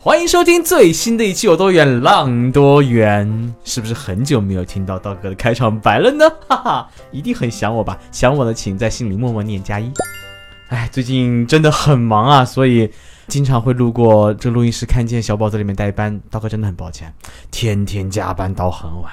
欢迎收听最新的一期《有多远浪多远》，是不是很久没有听到道哥的开场白了呢？哈哈，一定很想我吧？想我的请在心里默默念加一。哎，最近真的很忙啊，所以经常会路过这录音室，看见小宝在里面代班。道哥真的很抱歉，天天加班到很晚，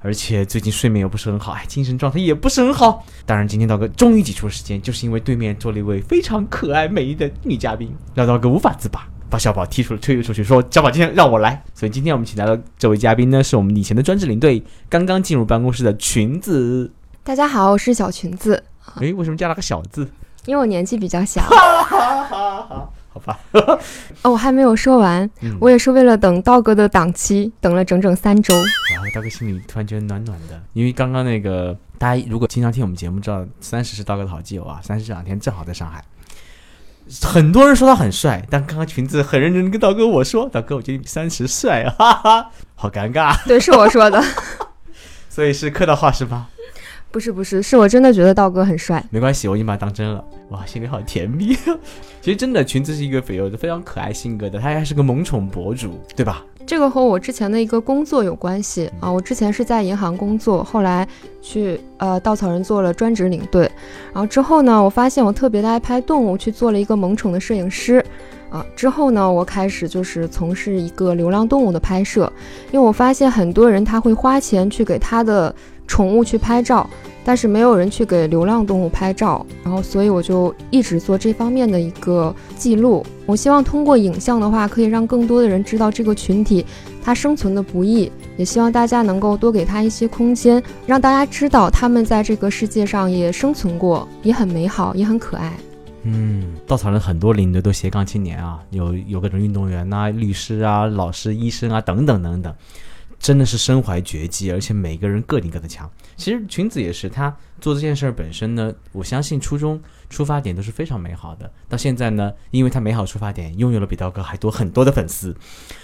而且最近睡眠又不是很好，哎，精神状态也不是很好。当然，今天道哥终于挤出了时间，就是因为对面坐了一位非常可爱美丽的女嘉宾，让道哥无法自拔。把小宝踢出了，推出去，说：“小宝，今天让我来。”所以今天我们请来的这位嘉宾呢，是我们以前的专职领队，刚刚进入办公室的裙子。大家好，我是小裙子。诶，为什么加了个小字？因为我年纪比较小。好吧。哦，我还没有说完，我也是为了等道哥的档期，等了整整三周。然后道哥心里突然觉得暖暖的，因为刚刚那个大家如果经常听我们节目，知道三十是道哥的好基友啊。三十这两天正好在上海。很多人说他很帅，但刚刚裙子很认真跟道哥我说：“道哥，我觉得你比三十帅啊！”哈哈，好尴尬。对，是我说的。所以是客套话是吗？不是不是，是我真的觉得道哥很帅。没关系，我已经把他当真了。哇，心里好甜蜜。其实真的，裙子是一个非有非常可爱性格的，他还是个萌宠博主，对吧？这个和我之前的一个工作有关系啊，我之前是在银行工作，后来去呃稻草人做了专职领队，然后之后呢，我发现我特别的爱拍动物，去做了一个萌宠的摄影师，啊，之后呢，我开始就是从事一个流浪动物的拍摄，因为我发现很多人他会花钱去给他的宠物去拍照。但是没有人去给流浪动物拍照，然后所以我就一直做这方面的一个记录。我希望通过影像的话，可以让更多的人知道这个群体它生存的不易，也希望大家能够多给他一些空间，让大家知道他们在这个世界上也生存过，也很美好，也很可爱。嗯，稻草人很多领队都斜杠青年啊，有有各种运动员呐、律师啊、老师、医生啊等等等等。真的是身怀绝技，而且每个人个顶个的强。其实裙子也是，他做这件事儿本身呢，我相信初衷出发点都是非常美好的。到现在呢，因为他美好出发点，拥有了比道哥还多很多的粉丝，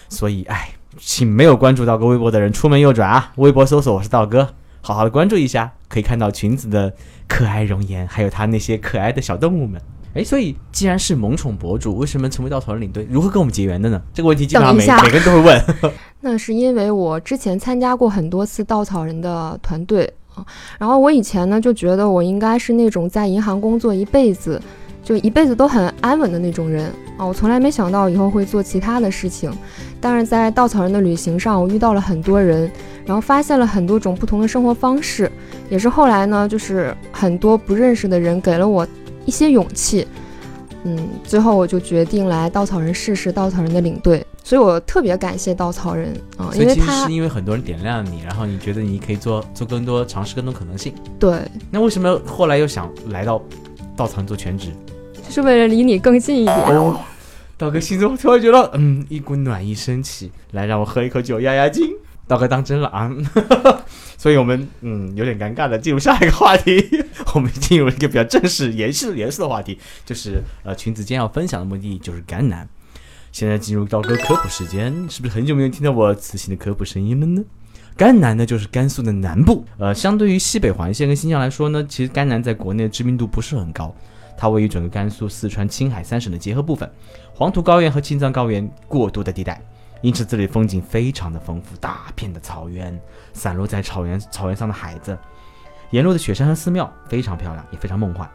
所以哎，请没有关注道哥微博的人出门右转啊，微博搜索我是道哥，好好的关注一下，可以看到裙子的可爱容颜，还有他那些可爱的小动物们。哎，所以既然是萌宠博主，为什么成为稻草人领队？如何跟我们结缘的呢？这个问题基本上每每个人都会问。那是因为我之前参加过很多次稻草人的团队啊，然后我以前呢就觉得我应该是那种在银行工作一辈子，就一辈子都很安稳的那种人啊，我从来没想到以后会做其他的事情。但是在稻草人的旅行上，我遇到了很多人，然后发现了很多种不同的生活方式，也是后来呢，就是很多不认识的人给了我一些勇气，嗯，最后我就决定来稻草人试试稻草人的领队。所以我特别感谢稻草人啊，因为他是因为很多人点亮你，然后你觉得你可以做做更多尝试更多可能性。对，那为什么后来又想来到稻草人做全职？就是为了离你更近一点。哦，道哥心中突然觉得，嗯，一股暖意升起，来让我喝一口酒压压惊。道哥当真了啊，所以我们嗯有点尴尬的进入下一个话题，我们进入一个比较正式、严肃、严肃的话题，就是呃裙子今天要分享的目的就是甘南。现在进入道哥科普时间，是不是很久没有听到我磁性的科普声音了呢？甘南呢，就是甘肃的南部，呃，相对于西北环线跟新疆来说呢，其实甘南在国内的知名度不是很高。它位于整个甘肃、四川、青海三省的结合部分，黄土高原和青藏高原过渡的地带，因此这里风景非常的丰富，大片的草原，散落在草原草原上的海子，沿路的雪山和寺庙非常漂亮，也非常梦幻。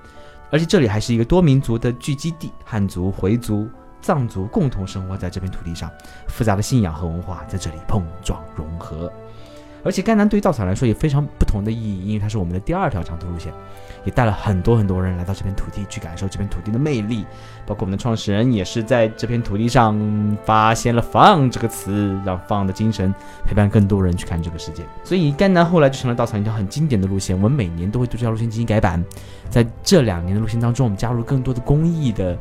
而且这里还是一个多民族的聚集地，汉族、回族。藏族共同生活在这片土地上，复杂的信仰和文化在这里碰撞融合。而且甘南对于稻草来说也非常不同的意义，因为它是我们的第二条长途路线，也带了很多很多人来到这片土地去感受这片土地的魅力。包括我们的创始人也是在这片土地上发现了放这个词，让放的精神陪伴更多人去看这个世界。所以甘南后来就成了稻草一条很经典的路线。我们每年都会对这条路线进行改版，在这两年的路线当中，我们加入更多的公益的。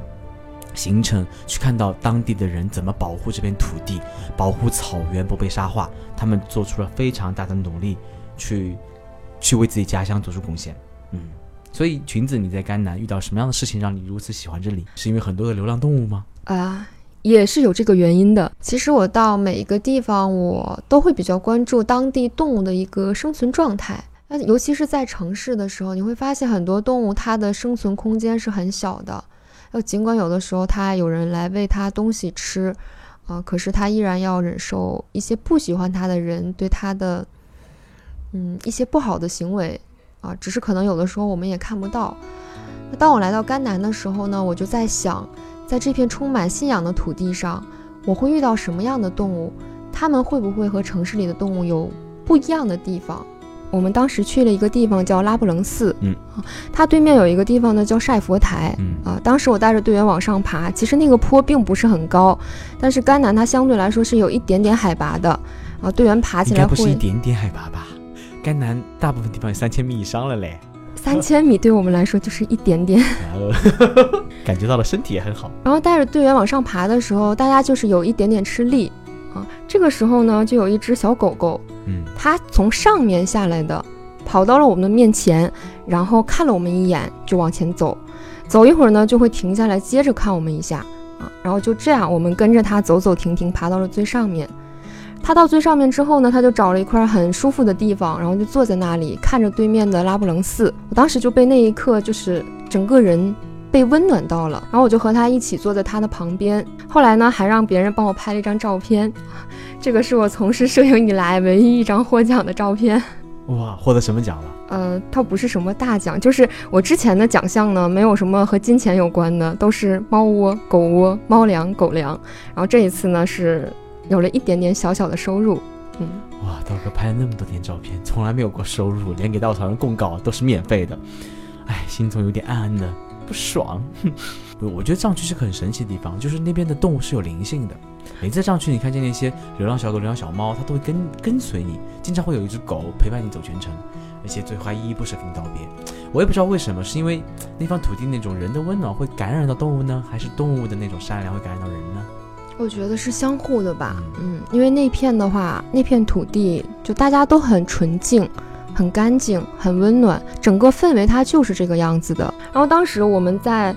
行程，去看到当地的人怎么保护这片土地，保护草原不被沙化，他们做出了非常大的努力，去去为自己家乡做出贡献。嗯，所以裙子，你在甘南遇到什么样的事情让你如此喜欢这里？是因为很多的流浪动物吗？啊。也是有这个原因的。其实我到每一个地方，我都会比较关注当地动物的一个生存状态。那尤其是在城市的时候，你会发现很多动物它的生存空间是很小的。要尽管有的时候它有人来喂它东西吃，啊，可是它依然要忍受一些不喜欢它的人对它的，嗯，一些不好的行为，啊，只是可能有的时候我们也看不到。那当我来到甘南的时候呢，我就在想。在这片充满信仰的土地上，我会遇到什么样的动物？它们会不会和城市里的动物有不一样的地方？我们当时去了一个地方叫拉卜楞寺，嗯，它对面有一个地方呢叫晒佛台，嗯。啊，当时我带着队员往上爬，其实那个坡并不是很高，但是甘南它相对来说是有一点点海拔的，啊，队员爬起来会不是一点点海拔吧？甘南大部分地方有三千米以上了嘞。三千米对我们来说就是一点点，感觉到了身体也很好。然后带着队员往上爬的时候，大家就是有一点点吃力啊。这个时候呢，就有一只小狗狗，嗯，它从上面下来的，跑到了我们的面前，然后看了我们一眼，就往前走。走一会儿呢，就会停下来，接着看我们一下啊。然后就这样，我们跟着它走走停停，爬到了最上面。它到最上面之后呢，它就找了一块很舒服的地方，然后就坐在那里看着对面的拉布楞寺。我当时就被那一刻就是整个人被温暖到了，然后我就和他一起坐在他的旁边。后来呢，还让别人帮我拍了一张照片，这个是我从事摄影以来唯一一张获奖的照片。哇，获得什么奖了？呃，倒不是什么大奖，就是我之前的奖项呢，没有什么和金钱有关的，都是猫窝、狗窝、猫粮、狗粮。然后这一次呢是。有了一点点小小的收入，嗯，哇，刀哥拍了那么多天照片，从来没有过收入，连给稻草人供稿都是免费的，哎，心中有点暗暗的不爽。我觉得藏区是个很神奇的地方，就是那边的动物是有灵性的。每次藏区，你看见那些流浪小狗、流浪小猫，它都会跟跟随你，经常会有一只狗陪伴你走全程，而且最后还依依不舍跟你道别。我也不知道为什么，是因为那方土地那种人的温暖会感染到动物呢，还是动物的那种善良会感染到人呢？我觉得是相互的吧，嗯，因为那片的话，那片土地就大家都很纯净、很干净、很温暖，整个氛围它就是这个样子的。然后当时我们在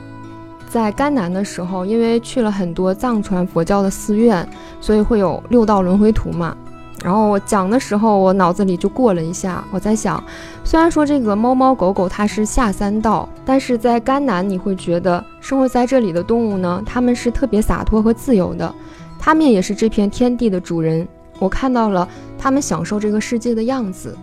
在甘南的时候，因为去了很多藏传佛教的寺院，所以会有六道轮回图嘛。然后我讲的时候，我脑子里就过了一下，我在想，虽然说这个猫猫狗狗它是下三道，但是在甘南你会觉得生活在这里的动物呢，它们是特别洒脱和自由的，它们也是这片天地的主人。我看到了它们享受这个世界的样子。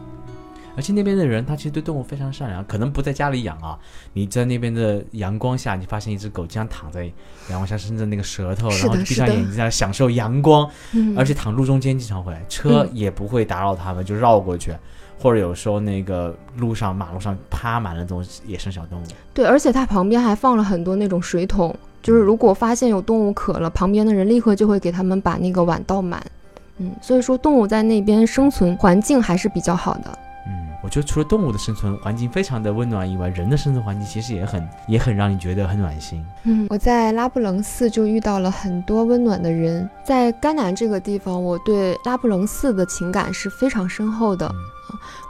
而且那边的人，他其实对动物非常善良，可能不在家里养啊。你在那边的阳光下，你发现一只狗经常躺在阳光下，伸着那个舌头，然后闭上眼睛在享受阳光，而且躺路中间经常会，车也不会打扰他们，就绕过去，或者有时候那个路上马路上趴满了这种野生小动物。对，而且它旁边还放了很多那种水桶，就是如果发现有动物渴了，旁边的人立刻就会给他们把那个碗倒满。嗯，所以说动物在那边生存环境还是比较好的。我觉得除了动物的生存环境非常的温暖以外，人的生存环境其实也很也很让你觉得很暖心。嗯，我在拉布楞寺就遇到了很多温暖的人。在甘南这个地方，我对拉布楞寺的情感是非常深厚的。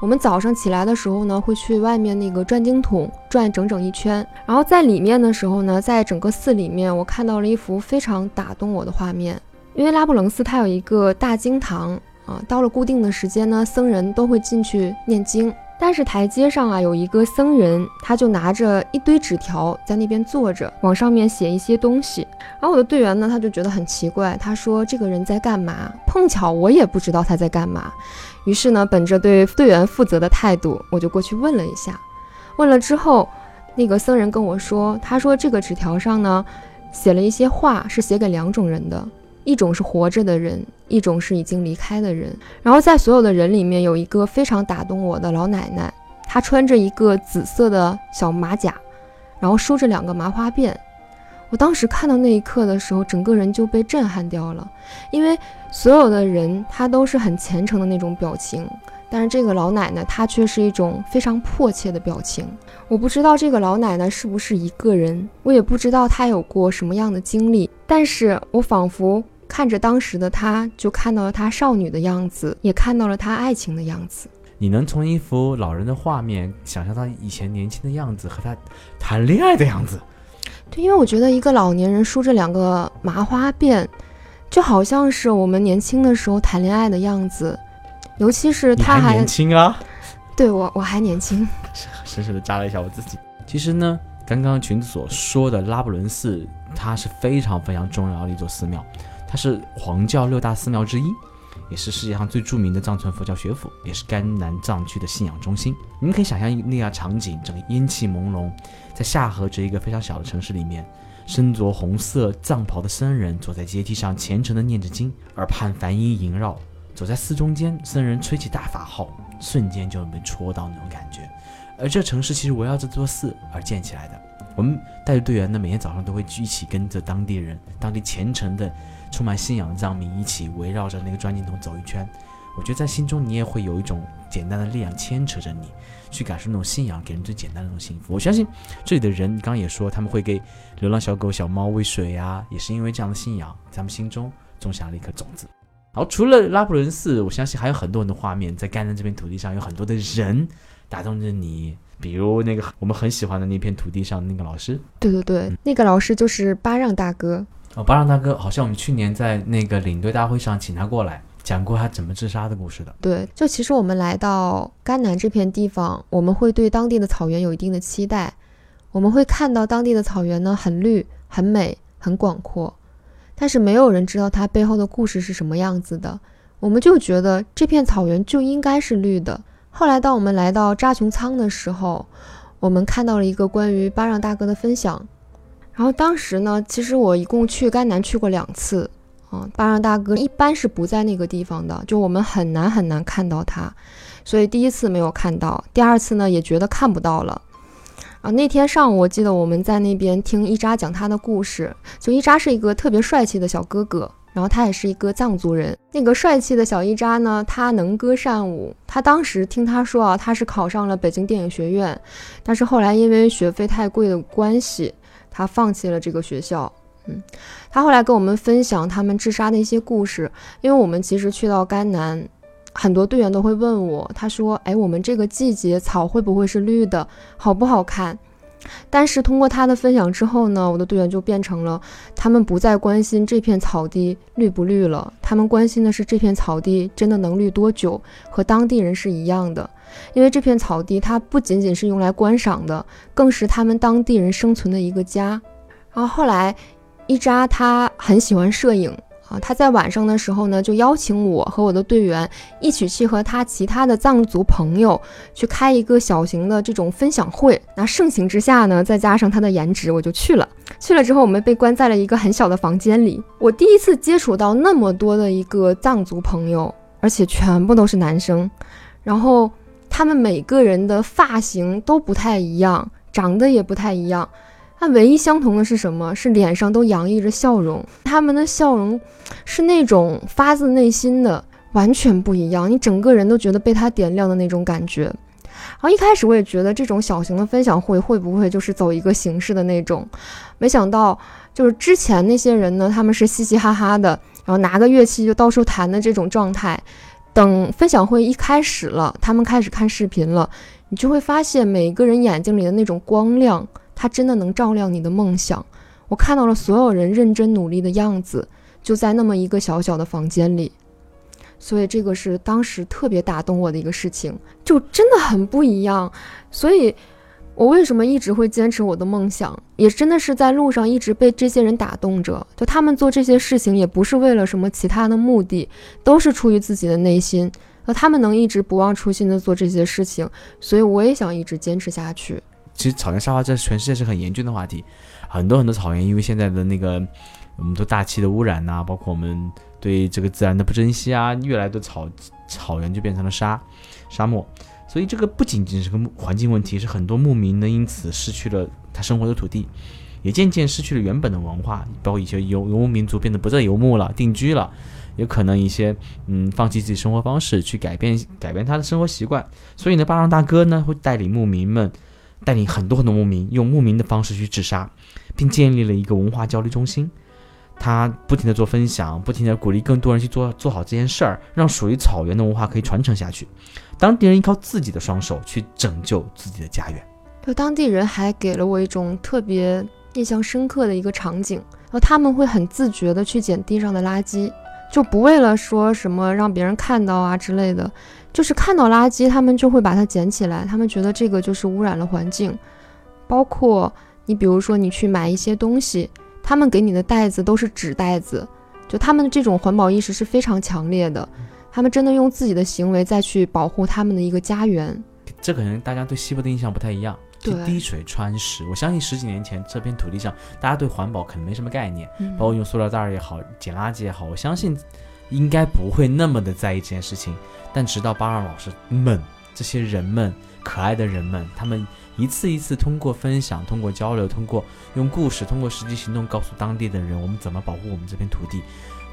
我们早上起来的时候呢，会去外面那个转经筒转整整一圈，然后在里面的时候呢，在整个寺里面，我看到了一幅非常打动我的画面。因为拉布楞寺它有一个大经堂。啊，到了固定的时间呢，僧人都会进去念经。但是台阶上啊，有一个僧人，他就拿着一堆纸条在那边坐着，往上面写一些东西。然后我的队员呢，他就觉得很奇怪，他说：“这个人在干嘛？”碰巧我也不知道他在干嘛。于是呢，本着对队员负责的态度，我就过去问了一下。问了之后，那个僧人跟我说：“他说这个纸条上呢，写了一些话，是写给两种人的。”一种是活着的人，一种是已经离开的人。然后在所有的人里面，有一个非常打动我的老奶奶，她穿着一个紫色的小马甲，然后梳着两个麻花辫。我当时看到那一刻的时候，整个人就被震撼掉了，因为所有的人他都是很虔诚的那种表情，但是这个老奶奶她却是一种非常迫切的表情。我不知道这个老奶奶是不是一个人，我也不知道她有过什么样的经历，但是我仿佛看着当时的她，就看到了她少女的样子，也看到了她爱情的样子。你能从一幅老人的画面想象到以前年轻的样子和他谈恋爱的样子。对，因为我觉得一个老年人梳着两个麻花辫，就好像是我们年轻的时候谈恋爱的样子，尤其是他还年轻啊。对我我还年轻，深深的扎了一下我自己。其实呢，刚刚群子所说的拉布伦寺，它是非常非常重要的一座寺庙，是黄教六大寺庙之一。也是世界上最著名的藏传佛教学府，也是甘南藏区的信仰中心。你们可以想象那样场景，整个烟气朦胧，在下河这一个非常小的城市里面，身着红色藏袍的僧人坐在阶梯上虔诚地念着经，耳畔梵音萦绕。走在寺中间，僧人吹起大法号，瞬间就能被戳到那种感觉。而这城市其实围绕这座寺而建起来的。我们带着队员呢，每天早上都会一起跟着当地人、当地虔诚的。充满信仰的藏民一起围绕着那个转经筒走一圈，我觉得在心中你也会有一种简单的力量牵扯着你，去感受那种信仰给人最简单的那种幸福。我相信这里的人刚刚也说他们会给流浪小狗、小猫喂水啊，也是因为这样的信仰，咱们心中种下了一颗种子。好，除了拉卜伦寺，我相信还有很多人的画面在甘南这片土地上，有很多的人打动着你，比如那个我们很喜欢的那片土地上那个老师。对对对，那个老师就是巴让大哥。哦，巴让大哥，好像我们去年在那个领队大会上请他过来，讲过他怎么自杀的故事的。对，就其实我们来到甘南这片地方，我们会对当地的草原有一定的期待，我们会看到当地的草原呢很绿、很美、很广阔，但是没有人知道它背后的故事是什么样子的。我们就觉得这片草原就应该是绿的。后来当我们来到扎琼仓的时候，我们看到了一个关于巴让大哥的分享。然后当时呢，其实我一共去甘南去过两次，啊，巴让大哥一般是不在那个地方的，就我们很难很难看到他，所以第一次没有看到，第二次呢也觉得看不到了。啊，那天上午我记得我们在那边听伊扎讲他的故事，就伊扎是一个特别帅气的小哥哥，然后他也是一个藏族人。那个帅气的小伊扎呢，他能歌善舞，他当时听他说啊，他是考上了北京电影学院，但是后来因为学费太贵的关系。他放弃了这个学校，嗯，他后来跟我们分享他们自杀的一些故事。因为我们其实去到甘南，很多队员都会问我，他说：“哎，我们这个季节草会不会是绿的，好不好看？”但是通过他的分享之后呢，我的队员就变成了，他们不再关心这片草地绿不绿了，他们关心的是这片草地真的能绿多久，和当地人是一样的。因为这片草地，它不仅仅是用来观赏的，更是他们当地人生存的一个家。然后后来，伊扎他很喜欢摄影啊，他在晚上的时候呢，就邀请我和我的队员一起去和他其他的藏族朋友去开一个小型的这种分享会。那盛情之下呢，再加上他的颜值，我就去了。去了之后，我们被关在了一个很小的房间里。我第一次接触到那么多的一个藏族朋友，而且全部都是男生，然后。他们每个人的发型都不太一样，长得也不太一样，但唯一相同的是什么？是脸上都洋溢着笑容。他们的笑容是那种发自内心的，完全不一样。你整个人都觉得被他点亮的那种感觉。然后一开始我也觉得这种小型的分享会会不会就是走一个形式的那种，没想到就是之前那些人呢，他们是嘻嘻哈哈的，然后拿个乐器就到处弹的这种状态。等分享会一开始了，他们开始看视频了，你就会发现每个人眼睛里的那种光亮，它真的能照亮你的梦想。我看到了所有人认真努力的样子，就在那么一个小小的房间里，所以这个是当时特别打动我的一个事情，就真的很不一样，所以。我为什么一直会坚持我的梦想？也真的是在路上一直被这些人打动着。就他们做这些事情，也不是为了什么其他的目的，都是出于自己的内心。那他们能一直不忘初心的做这些事情，所以我也想一直坚持下去。其实草原沙化在全世界是很严峻的话题，很多很多草原因为现在的那个我们都大气的污染呐，包括我们对这个自然的不珍惜啊，越来的草草原就变成了沙沙漠。所以这个不仅仅是个环境问题，是很多牧民呢因此失去了他生活的土地，也渐渐失去了原本的文化，包括一些游游牧民族变得不再游牧了，定居了，有可能一些嗯放弃自己生活方式去改变改变他的生活习惯。所以呢，巴让大哥呢会带领牧民们，带领很多很多牧民用牧民的方式去治沙，并建立了一个文化交流中心。他不停地做分享，不停地鼓励更多人去做做好这件事儿，让属于草原的文化可以传承下去。当地人依靠自己的双手去拯救自己的家园。就当地人还给了我一种特别印象深刻的一个场景，然后他们会很自觉地去捡地上的垃圾，就不为了说什么让别人看到啊之类的，就是看到垃圾他们就会把它捡起来，他们觉得这个就是污染了环境。包括你比如说你去买一些东西。他们给你的袋子都是纸袋子，就他们的这种环保意识是非常强烈的。他们真的用自己的行为再去保护他们的一个家园。这可能大家对西部的印象不太一样，就滴水穿石。我相信十几年前这片土地上，大家对环保可能没什么概念，包括用塑料袋也好，捡垃圾也好，我相信应该不会那么的在意这件事情。但直到巴尔老师们这些人们，可爱的人们，他们。一次一次通过分享，通过交流，通过用故事，通过实际行动告诉当地的人，我们怎么保护我们这片土地。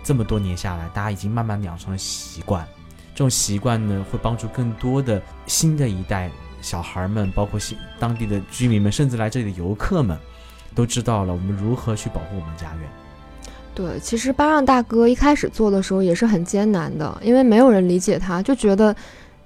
这么多年下来，大家已经慢慢养成了习惯。这种习惯呢，会帮助更多的新的一代小孩们，包括新当地的居民们，甚至来这里的游客们，都知道了我们如何去保护我们家园。对，其实巴让大哥一开始做的时候也是很艰难的，因为没有人理解他，就觉得。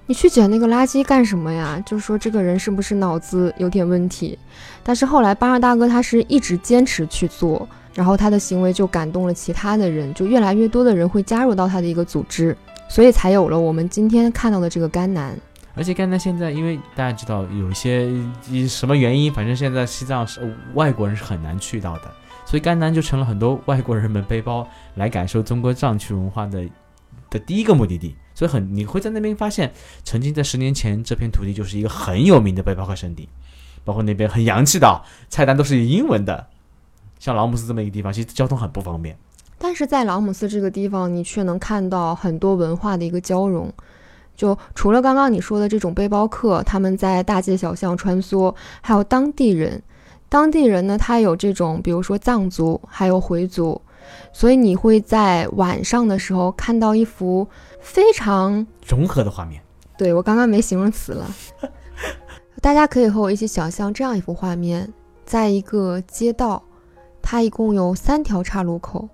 你去捡那个垃圾干什么呀？就是说这个人是不是脑子有点问题？但是后来巴尔大哥他是一直坚持去做，然后他的行为就感动了其他的人，就越来越多的人会加入到他的一个组织，所以才有了我们今天看到的这个甘南。而且甘南现在，因为大家知道有一些什么原因，反正现在西藏是外国人是很难去到的，所以甘南就成了很多外国人们背包来感受中国藏区文化的的第一个目的地。所以很，你会在那边发现，曾经在十年前，这片土地就是一个很有名的背包客圣地，包括那边很洋气的菜单都是以英文的。像朗姆斯这么一个地方，其实交通很不方便。但是在朗姆斯这个地方，你却能看到很多文化的一个交融。就除了刚刚你说的这种背包客，他们在大街小巷穿梭，还有当地人。当地人呢，他有这种，比如说藏族，还有回族。所以你会在晚上的时候看到一幅非常融合的画面。对我刚刚没形容词了，大家可以和我一起想象这样一幅画面：在一个街道，它一共有三条岔路口，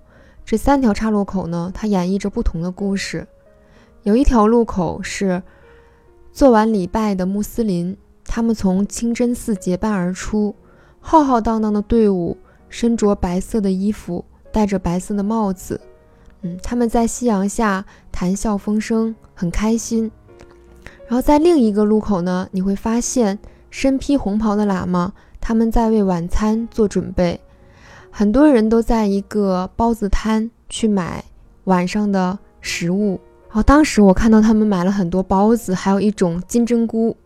这三条岔路口呢，它演绎着不同的故事。有一条路口是做完礼拜的穆斯林，他们从清真寺结伴而出，浩浩荡荡的队伍，身着白色的衣服。戴着白色的帽子，嗯，他们在夕阳下谈笑风生，很开心。然后在另一个路口呢，你会发现身披红袍的喇嘛，他们在为晚餐做准备。很多人都在一个包子摊去买晚上的食物。然后当时我看到他们买了很多包子，还有一种金针菇。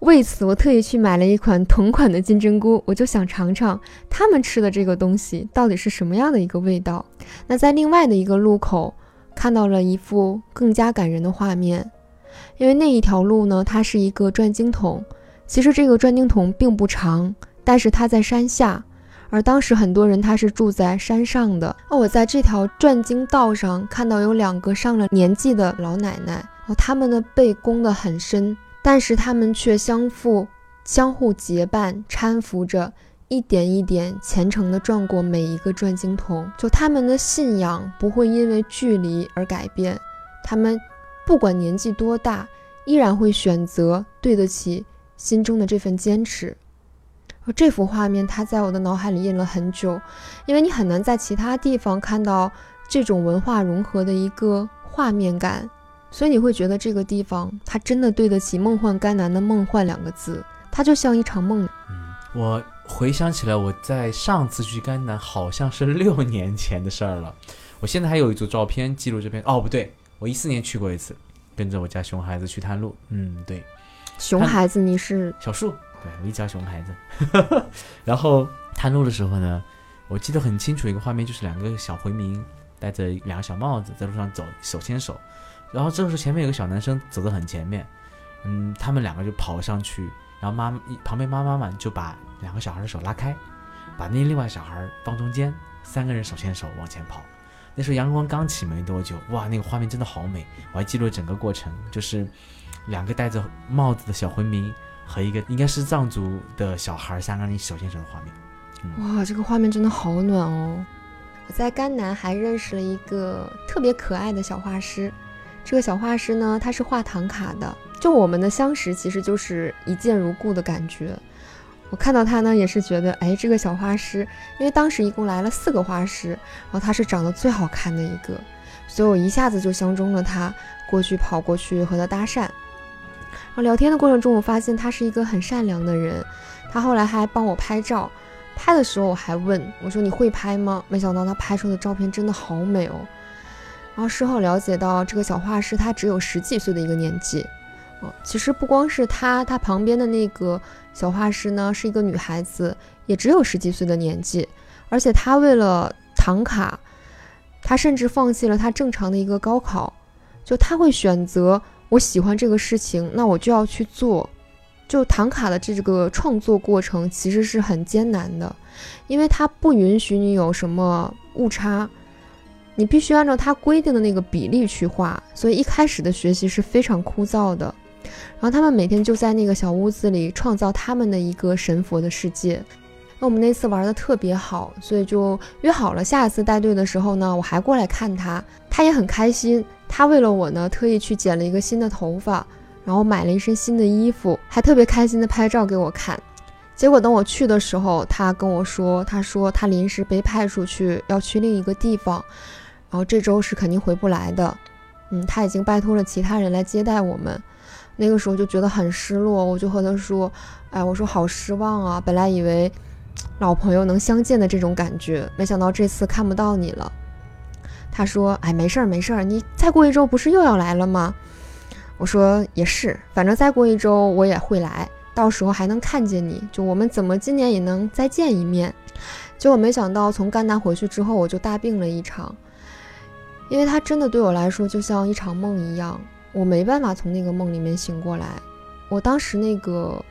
为此，我特意去买了一款同款的金针菇，我就想尝尝他们吃的这个东西到底是什么样的一个味道。那在另外的一个路口，看到了一幅更加感人的画面，因为那一条路呢，它是一个转经筒。其实这个转经筒并不长，但是它在山下，而当时很多人他是住在山上的。那我在这条转经道上看到有两个上了年纪的老奶奶，哦，他们的背弓得很深。但是他们却相互相互结伴搀扶着，一点一点虔诚地转过每一个转经筒。就他们的信仰不会因为距离而改变，他们不管年纪多大，依然会选择对得起心中的这份坚持。而这幅画面，它在我的脑海里印了很久，因为你很难在其他地方看到这种文化融合的一个画面感。所以你会觉得这个地方，它真的对得起“梦幻甘南”的“梦幻”两个字，它就像一场梦。嗯，我回想起来，我在上次去甘南好像是六年前的事儿了。我现在还有一组照片记录这边。哦，不对，我一四年去过一次，跟着我家熊孩子去探路。嗯，对，熊孩子你是小树，对我一家熊孩子。然后探路的时候呢，我记得很清楚一个画面，就是两个小回民戴着两个小帽子在路上走，手牵手。然后这个时候前面有个小男生走得很前面，嗯，他们两个就跑上去，然后妈旁边妈妈们就把两个小孩的手拉开，把那另外小孩放中间，三个人手牵手往前跑。那时候阳光刚起没多久，哇，那个画面真的好美！我还记录了整个过程，就是两个戴着帽子的小回民和一个应该是藏族的小孩，三个人手牵手的画面。哇，这个画面真的好暖哦！我在甘南还认识了一个特别可爱的小画师，这个小画师呢，他是画唐卡的。就我们的相识，其实就是一见如故的感觉。我看到他呢，也是觉得，哎，这个小画师，因为当时一共来了四个画师，然后他是长得最好看的一个，所以我一下子就相中了他，过去跑过去和他搭讪。然后聊天的过程中，我发现他是一个很善良的人，他后来还帮我拍照。拍的时候我还问我说你会拍吗？没想到他拍出的照片真的好美哦。然后事后了解到，这个小画师他只有十几岁的一个年纪。哦，其实不光是他，他旁边的那个小画师呢是一个女孩子，也只有十几岁的年纪。而且他为了唐卡，他甚至放弃了他正常的一个高考，就他会选择我喜欢这个事情，那我就要去做。就唐卡的这个创作过程其实是很艰难的，因为它不允许你有什么误差，你必须按照它规定的那个比例去画，所以一开始的学习是非常枯燥的。然后他们每天就在那个小屋子里创造他们的一个神佛的世界。那我们那次玩的特别好，所以就约好了下一次带队的时候呢，我还过来看他，他也很开心。他为了我呢，特意去剪了一个新的头发。然后买了一身新的衣服，还特别开心的拍照给我看。结果等我去的时候，他跟我说，他说他临时被派出去，要去另一个地方，然后这周是肯定回不来的。嗯，他已经拜托了其他人来接待我们。那个时候就觉得很失落，我就和他说：“哎，我说好失望啊，本来以为老朋友能相见的这种感觉，没想到这次看不到你了。”他说：“哎，没事儿没事儿，你再过一周不是又要来了吗？”我说也是，反正再过一周我也会来，到时候还能看见你，就我们怎么今年也能再见一面。结果没想到从甘南回去之后，我就大病了一场，因为他真的对我来说就像一场梦一样，我没办法从那个梦里面醒过来。我当时那个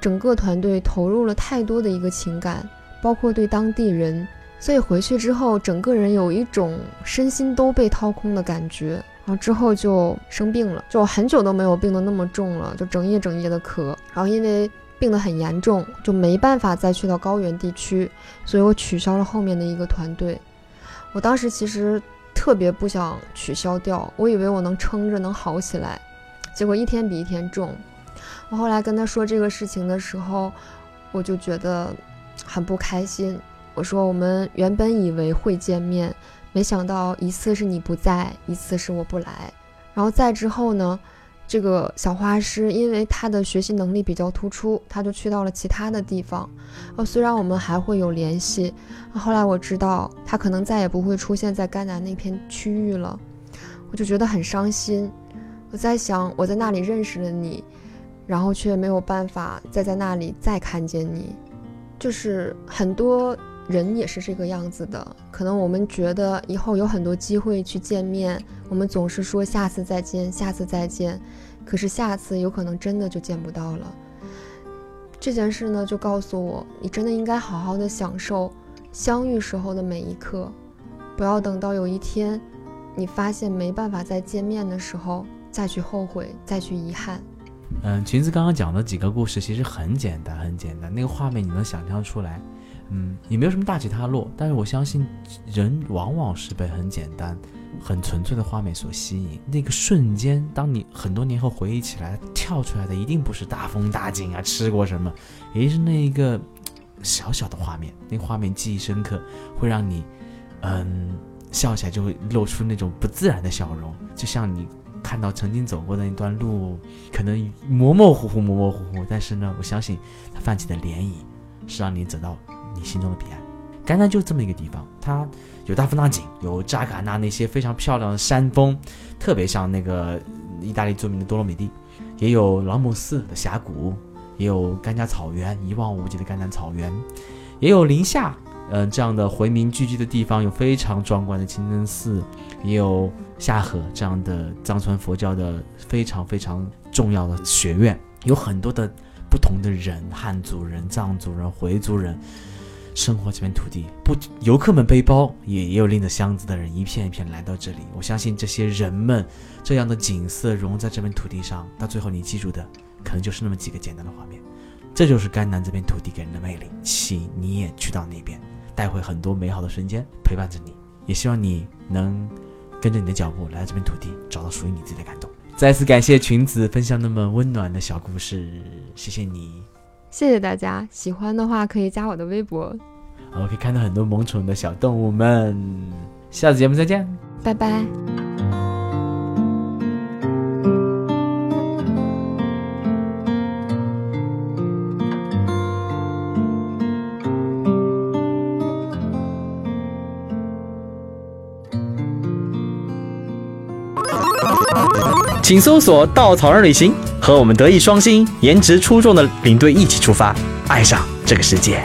整个团队投入了太多的一个情感，包括对当地人，所以回去之后整个人有一种身心都被掏空的感觉。然后之后就生病了，就很久都没有病得那么重了，就整夜整夜的咳。然后因为病得很严重，就没办法再去到高原地区，所以我取消了后面的一个团队。我当时其实特别不想取消掉，我以为我能撑着能好起来，结果一天比一天重。我后来跟他说这个事情的时候，我就觉得很不开心。我说我们原本以为会见面。没想到一次是你不在，一次是我不来，然后再之后呢，这个小画师因为他的学习能力比较突出，他就去到了其他的地方。哦，虽然我们还会有联系，后来我知道他可能再也不会出现在甘南那片区域了，我就觉得很伤心。我在想，我在那里认识了你，然后却没有办法再在那里再看见你，就是很多。人也是这个样子的，可能我们觉得以后有很多机会去见面，我们总是说下次再见，下次再见，可是下次有可能真的就见不到了。这件事呢，就告诉我，你真的应该好好的享受相遇时候的每一刻，不要等到有一天你发现没办法再见面的时候再去后悔，再去遗憾。嗯，裙子刚刚讲的几个故事其实很简单，很简单，那个画面你能想象出来。嗯，也没有什么大起大落，但是我相信，人往往是被很简单、很纯粹的画面所吸引。那个瞬间，当你很多年后回忆起来，跳出来的一定不是大风大景啊，吃过什么，也是那一个小小的画面。那画面记忆深刻，会让你，嗯，笑起来就会露出那种不自然的笑容，就像你看到曾经走过的那段路，可能模模糊糊、模模糊糊，但是呢，我相信它泛起的涟漪，是让你走到。你心中的彼岸，甘南就这么一个地方，它有大风大景，有扎尕那那些非常漂亮的山峰，特别像那个意大利著名的多洛米蒂，也有朗姆寺的峡谷，也有甘加草原一望无际的甘南草原，也有宁夏，嗯这样的回民聚居的地方，有非常壮观的清真寺，也有夏河这样的藏传佛教的非常非常重要的学院，有很多的不同的人，汉族人、藏族人、回族人。生活这片土地。不，游客们背包也也有拎着箱子的人，一片一片来到这里。我相信这些人们这样的景色融在这片土地上，到最后你记住的可能就是那么几个简单的画面。这就是甘南这片土地给人的魅力。请你也去到那边，带回很多美好的瞬间陪伴着你。也希望你能跟着你的脚步来到这片土地，找到属于你自己的感动。再次感谢裙子分享那么温暖的小故事，谢谢你。谢谢大家，喜欢的话可以加我的微博。我可以看到很多萌宠的小动物们。下次节目再见，拜拜。请搜索“稻草人旅行”，和我们德艺双馨、颜值出众的领队一起出发，爱上这个世界。